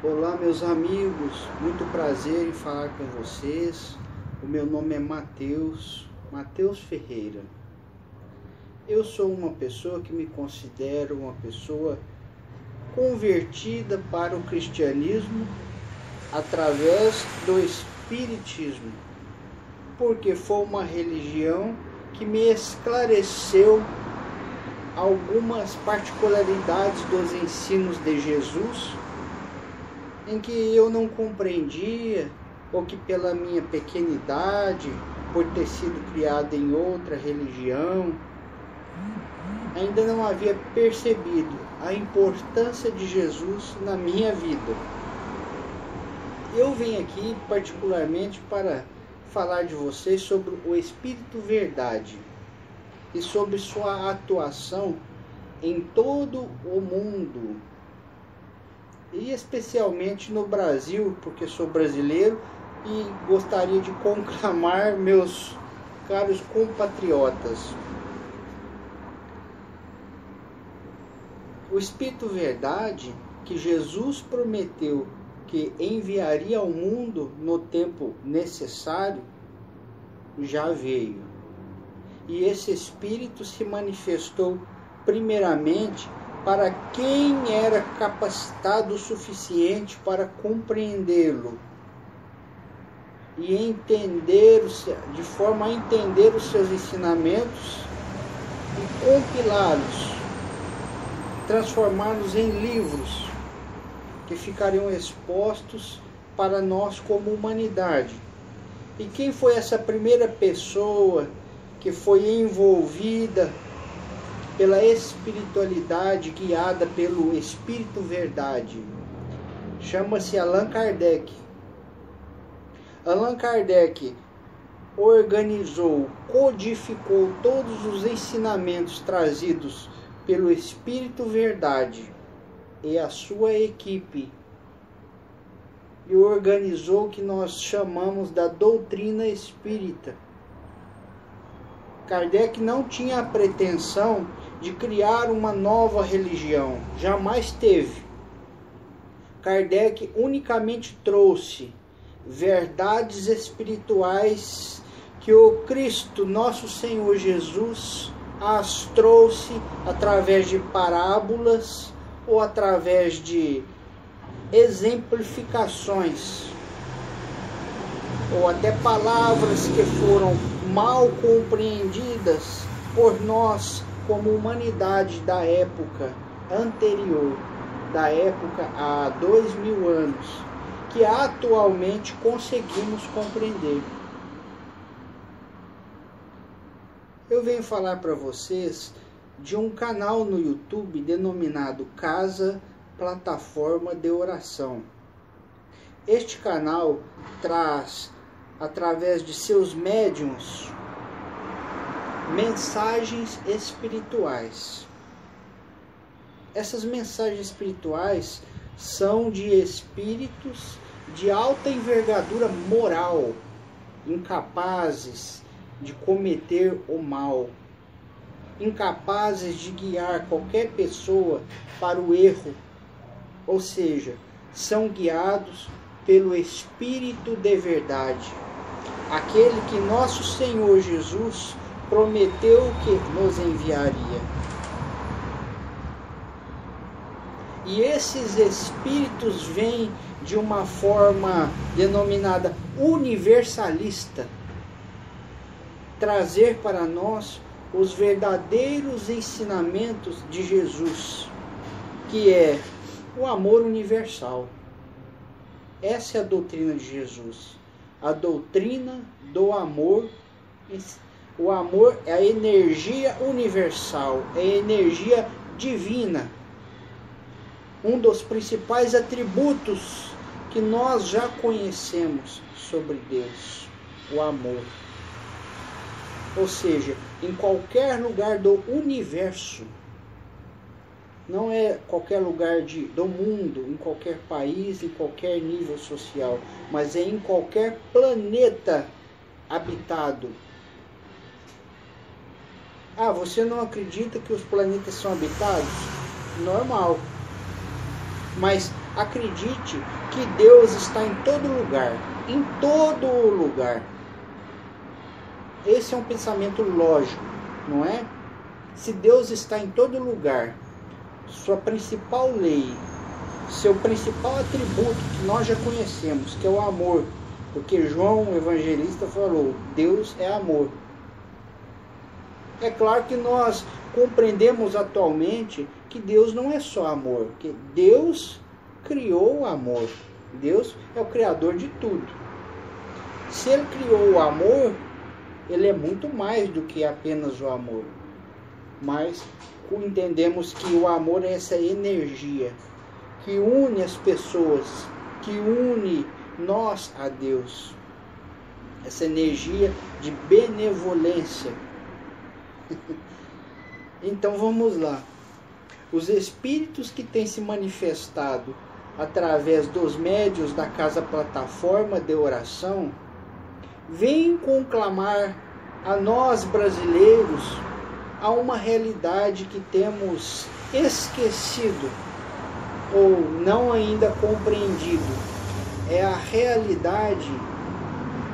Olá, meus amigos, muito prazer em falar com vocês. O meu nome é Mateus, Mateus Ferreira. Eu sou uma pessoa que me considero uma pessoa convertida para o cristianismo através do espiritismo, porque foi uma religião que me esclareceu algumas particularidades dos ensinos de Jesus em que eu não compreendia, ou que pela minha pequenidade, por ter sido criado em outra religião, ainda não havia percebido a importância de Jesus na minha vida. Eu venho aqui particularmente para falar de vocês sobre o Espírito Verdade e sobre sua atuação em todo o mundo, e especialmente no Brasil, porque sou brasileiro e gostaria de conclamar meus caros compatriotas. O Espírito Verdade que Jesus prometeu que enviaria ao mundo no tempo necessário já veio. E esse Espírito se manifestou primeiramente para quem era capacitado o suficiente para compreendê-lo e entender de forma a entender os seus ensinamentos e compilá-los, transformá-los em livros que ficariam expostos para nós como humanidade. E quem foi essa primeira pessoa que foi envolvida pela espiritualidade guiada pelo Espírito Verdade. Chama-se Allan Kardec. Allan Kardec organizou, codificou todos os ensinamentos trazidos pelo Espírito Verdade e a sua equipe e organizou o que nós chamamos da doutrina espírita. Kardec não tinha a pretensão de criar uma nova religião. Jamais teve. Kardec unicamente trouxe verdades espirituais que o Cristo, nosso Senhor Jesus, as trouxe através de parábolas ou através de exemplificações ou até palavras que foram mal compreendidas por nós como humanidade da época anterior, da época há dois mil anos, que atualmente conseguimos compreender. Eu venho falar para vocês de um canal no YouTube denominado Casa Plataforma de Oração. Este canal traz, através de seus médiums, mensagens espirituais. Essas mensagens espirituais são de espíritos de alta envergadura moral, incapazes de cometer o mal, incapazes de guiar qualquer pessoa para o erro, ou seja, são guiados pelo Espírito de verdade, aquele que nosso Senhor Jesus prometeu que nos enviaria. E esses espíritos vêm de uma forma denominada universalista trazer para nós os verdadeiros ensinamentos de Jesus, que é o amor universal. Essa é a doutrina de Jesus, a doutrina do amor o amor é a energia universal, é a energia divina. Um dos principais atributos que nós já conhecemos sobre Deus, o amor. Ou seja, em qualquer lugar do universo, não é qualquer lugar de, do mundo, em qualquer país, em qualquer nível social, mas é em qualquer planeta habitado ah, você não acredita que os planetas são habitados? Normal. Mas acredite que Deus está em todo lugar, em todo lugar. Esse é um pensamento lógico, não é? Se Deus está em todo lugar, sua principal lei, seu principal atributo que nós já conhecemos, que é o amor, porque João, o evangelista, falou: Deus é amor. É claro que nós compreendemos atualmente que Deus não é só amor, que Deus criou o amor. Deus é o criador de tudo. Se ele criou o amor, ele é muito mais do que apenas o amor. Mas entendemos que o amor é essa energia que une as pessoas, que une nós a Deus. Essa energia de benevolência. então vamos lá. Os espíritos que têm se manifestado através dos médios da casa plataforma de oração vêm conclamar a nós brasileiros a uma realidade que temos esquecido ou não ainda compreendido. É a realidade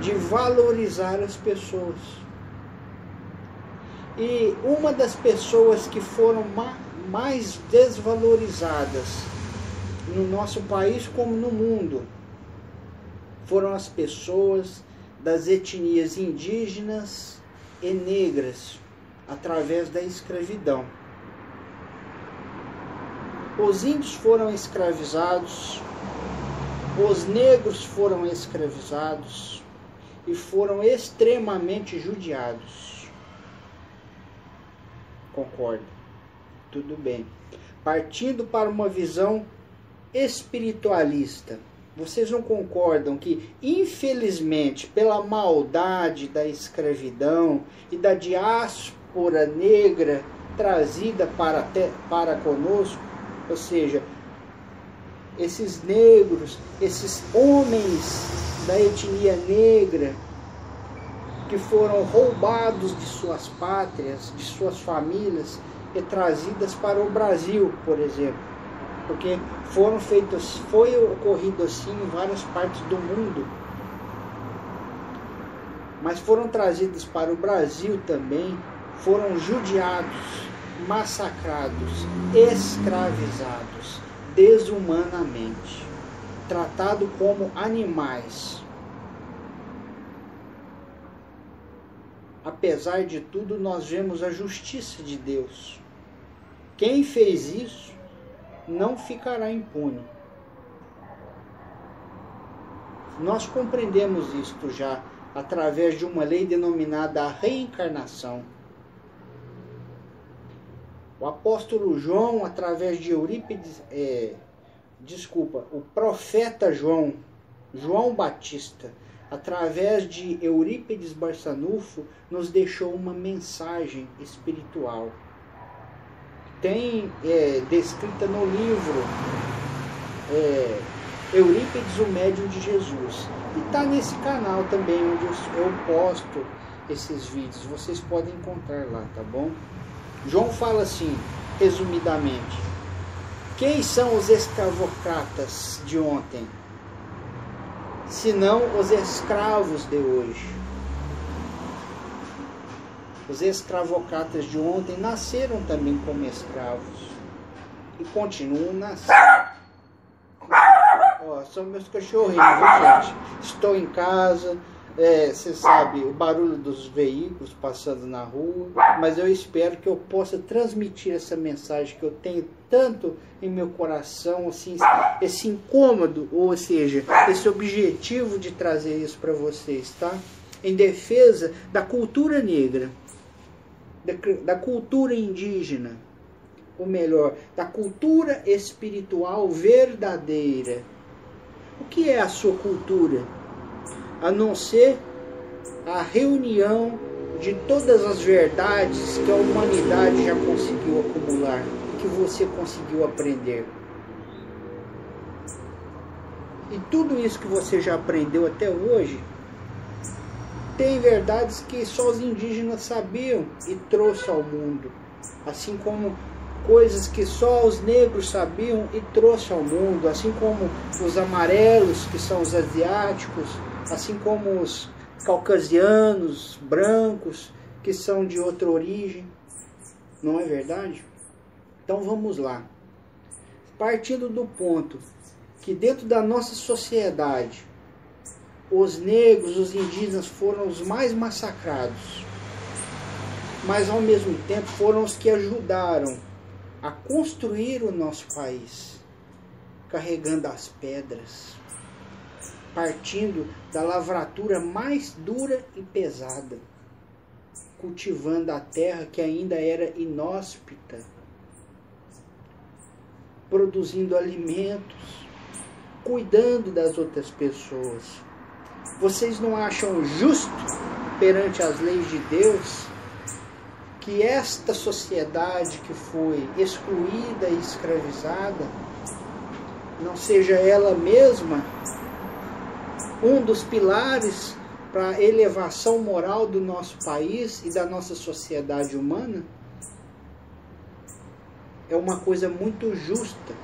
de valorizar as pessoas. E uma das pessoas que foram mais desvalorizadas no nosso país como no mundo foram as pessoas das etnias indígenas e negras através da escravidão. Os índios foram escravizados, os negros foram escravizados e foram extremamente judiados. Concordo. Tudo bem. Partindo para uma visão espiritualista, vocês não concordam que, infelizmente, pela maldade da escravidão e da diáspora negra trazida para, para conosco, ou seja, esses negros, esses homens da etnia negra que foram roubados de suas pátrias, de suas famílias e trazidas para o Brasil, por exemplo. Porque foram feitos, foi ocorrido assim em várias partes do mundo. Mas foram trazidos para o Brasil também, foram judiados, massacrados, escravizados, desumanamente, tratados como animais. Apesar de tudo, nós vemos a justiça de Deus. Quem fez isso não ficará impune. Nós compreendemos isto já através de uma lei denominada a reencarnação o apóstolo João, através de Eurípides, é, desculpa, o profeta João, João Batista, através de Eurípides Barçanufo, nos deixou uma mensagem espiritual. Tem é, descrita no livro é, Eurípides, o médium de Jesus. E está nesse canal também, onde eu, posto esses vídeos. Vocês podem encontrar lá, tá bom? João fala assim, resumidamente: quem são os escravocratas de ontem? Senão os escravos de hoje. Os escravocratas de ontem nasceram também como escravos e continuam nascendo. São meus cachorrinhos, viu, gente? Estou em casa, é, você sabe, o barulho dos veículos passando na rua, mas eu espero que eu possa transmitir essa mensagem que eu tenho tanto em meu coração, assim, esse incômodo, ou seja, esse objetivo de trazer isso para vocês, tá? Em defesa da cultura negra, da, da cultura indígena, ou melhor, da cultura espiritual verdadeira. O que é a sua cultura? A não ser a reunião de todas as verdades que a humanidade já conseguiu acumular, que você conseguiu aprender. E tudo isso que você já aprendeu até hoje, tem verdades que só os indígenas sabiam e trouxe ao mundo. Assim como coisas que só os negros sabiam e trouxe ao mundo, assim como os amarelos, que são os asiáticos, assim como os caucasianos, brancos, que são de outra origem. Não é verdade? Então vamos lá. Partindo do ponto que dentro da nossa sociedade, os negros, os indígenas foram os mais massacrados, mas ao mesmo tempo foram os que ajudaram a construir o nosso país, carregando as pedras, partindo da lavratura mais dura e pesada, cultivando a terra que ainda era inóspita, produzindo alimentos, cuidando das outras pessoas. Vocês não acham justo perante as leis de Deus que esta sociedade que foi excluída e escravizada não seja ela mesma um dos pilares para a elevação moral do nosso país e da nossa sociedade humana? É uma coisa muito justa,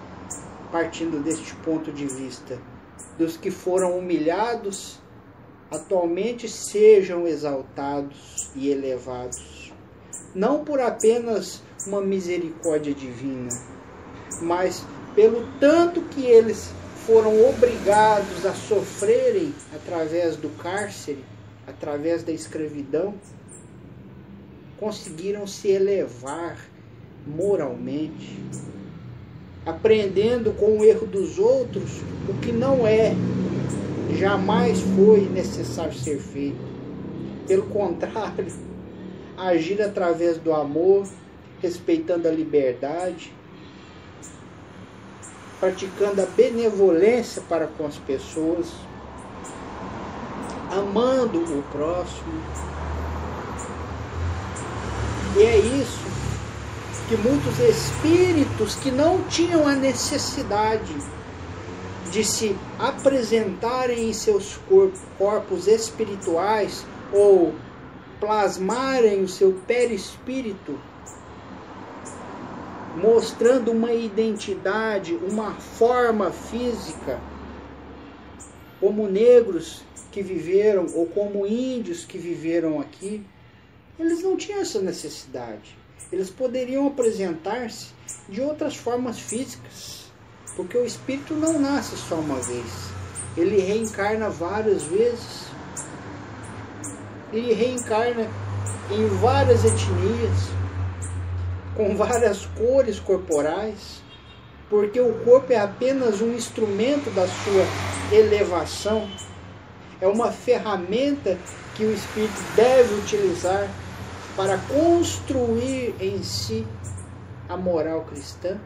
partindo deste ponto de vista, dos que foram humilhados atualmente sejam exaltados e elevados não por apenas uma misericórdia divina, mas pelo tanto que eles foram obrigados a sofrerem através do cárcere, através da escravidão, conseguiram se elevar moralmente, aprendendo com o erro dos outros o que não é, jamais foi necessário ser feito. Pelo contrário, agir através do amor, respeitando a liberdade, praticando a benevolência para com as pessoas, amando o próximo. E é isso que muitos espíritos que não tinham a necessidade de se apresentarem em seus corpos, espirituais ou plasmarem o seu perispírito, mostrando uma identidade, uma forma física, como negros que viveram ou como índios que viveram aqui, eles não tinham essa necessidade. Eles poderiam apresentar-se de outras formas físicas, porque o espírito não nasce só uma vez, ele reencarna várias vezes. Ele reencarna em várias etnias, com várias cores corporais, porque o corpo é apenas um instrumento da sua elevação, é uma ferramenta que o espírito deve utilizar para construir em si a moral cristã,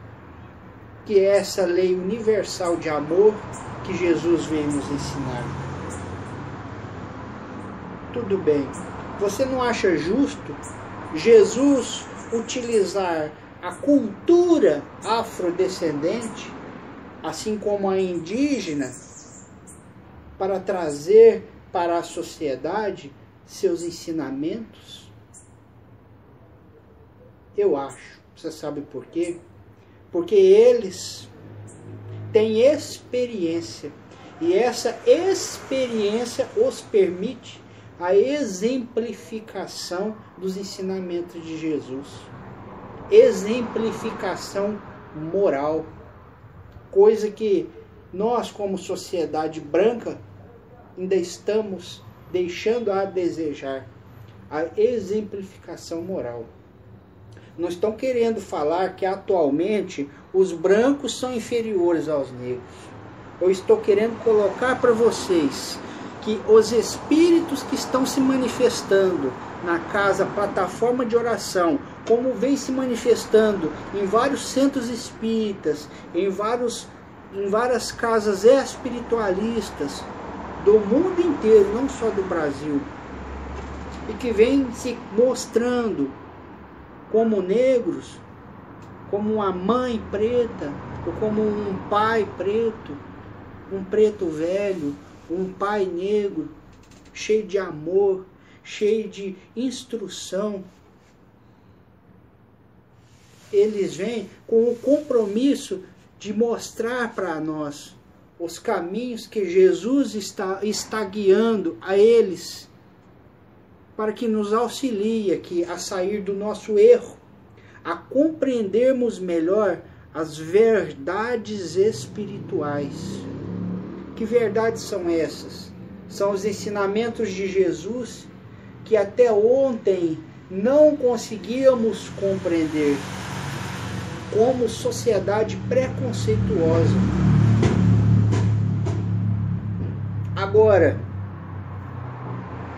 que é essa lei universal de amor que Jesus veio nos ensinar tudo bem. Você não acha justo Jesus utilizar a cultura afrodescendente, assim como a indígena, para trazer para a sociedade seus ensinamentos? Eu acho. Você sabe por quê? Porque eles têm experiência. E essa experiência os permite a exemplificação dos ensinamentos de Jesus. Exemplificação moral. Coisa que nós, como sociedade branca, ainda estamos deixando a desejar. A exemplificação moral. Não estão querendo falar que atualmente os brancos são inferiores aos negros. Eu estou querendo colocar para vocês que os espíritos que estão se manifestando na casa plataforma de oração, como vem se manifestando em vários centros espíritas, em, vários, em várias casas espiritualistas do mundo inteiro, não só do Brasil, e que vem se mostrando como negros, como uma mãe preta, ou como um pai preto, um preto velho, um pai negro, cheio de amor, cheio de instrução. eles vêm com o compromisso de mostrar para nós os caminhos que Jesus está, está guiando a eles, para que nos auxilie aqui a sair do nosso erro, a compreendermos melhor as verdades espirituais. Que verdades são essas? São os ensinamentos de Jesus que até ontem não conseguíamos compreender como sociedade preconceituosa. Agora,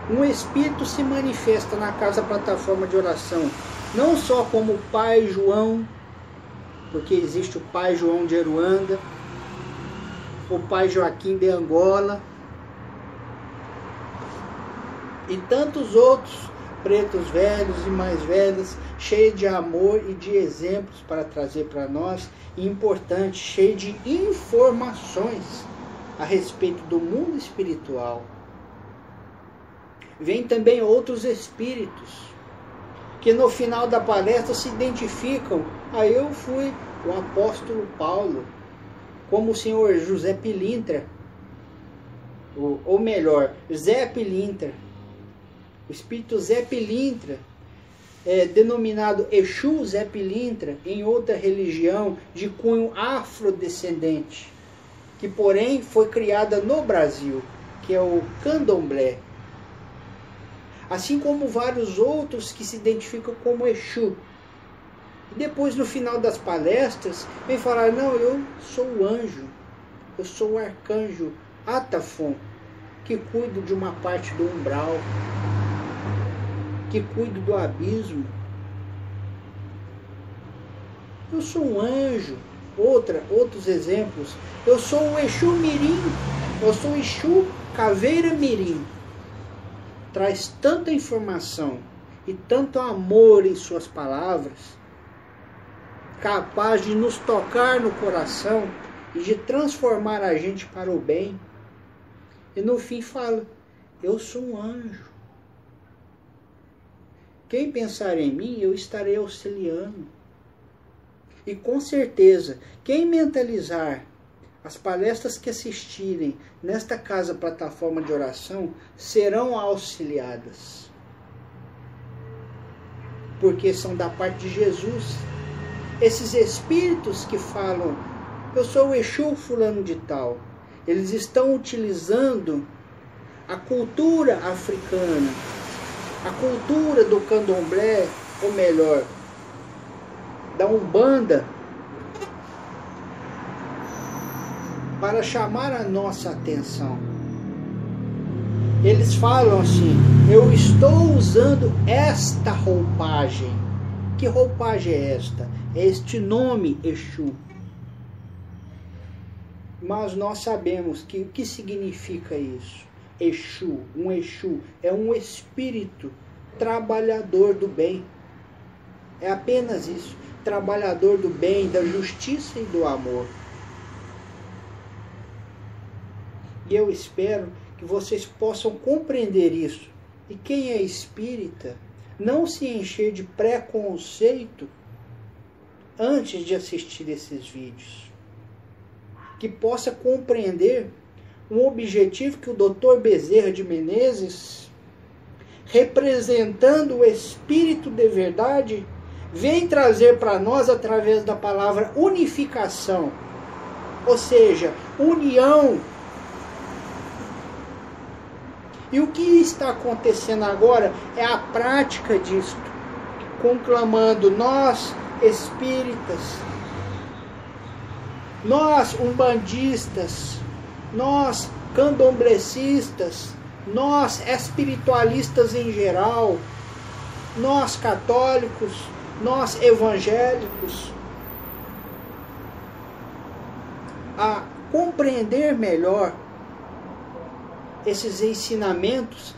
um espírito se manifesta na casa plataforma de oração, não só como Pai João, porque existe o Pai João de Aruanda, o Pai Joaquim de Angola e tantos outros pretos velhos e mais velhos, cheios de amor e de exemplos para trazer para nós, e importante, cheio de informações a respeito do mundo espiritual. Vem também outros espíritos que no final da palestra se identificam. Aí eu fui o apóstolo Paulo, como o senhor José Pilintra, ou melhor, Zé Pilintra, o espírito Zé Pilintra, é, denominado Exu Zé Pilintra, em outra religião de cunho afrodescendente, que porém foi criada no Brasil, que é o candomblé. Assim como vários outros que se identificam como Exu. Depois, no final das palestras, vem falar: não, eu sou o anjo, eu sou o arcanjo Atafon, que cuido de uma parte do umbral que cuido do abismo. Eu sou um anjo. Outra, outros exemplos. Eu sou o Exu Mirim. Eu sou o Exu Caveira Mirim. Traz tanta informação e tanto amor em suas palavras, capaz de nos tocar no coração e de transformar a gente para o bem. E no fim fala: Eu sou um anjo. Quem pensar em mim, eu estarei auxiliando. E com certeza, quem mentalizar as palestras que assistirem nesta casa plataforma de oração serão auxiliadas. Porque são da parte de Jesus. Esses espíritos que falam, eu sou o Exu fulano de tal, eles estão utilizando a cultura africana, a cultura do candomblé, ou melhor, da Umbanda, para chamar a nossa atenção. Eles falam assim: eu estou usando esta roupagem. Que roupagem é esta? É este nome Exu. Mas nós sabemos que o que significa isso? Exu, um Exu, é um espírito trabalhador do bem. É apenas isso, trabalhador do bem, da justiça e do amor. E eu espero que vocês possam compreender isso. E quem é espírita, não se encher de preconceito antes de assistir esses vídeos. Que possa compreender um objetivo que o Dr. Bezerra de Menezes, representando o Espírito de verdade, vem trazer para nós através da palavra unificação, ou seja, união. E o que está acontecendo agora é a prática disto, conclamando nós espíritas, nós umbandistas, nós candomblecistas, nós espiritualistas em geral, nós católicos, nós evangélicos, a compreender melhor esses ensinamentos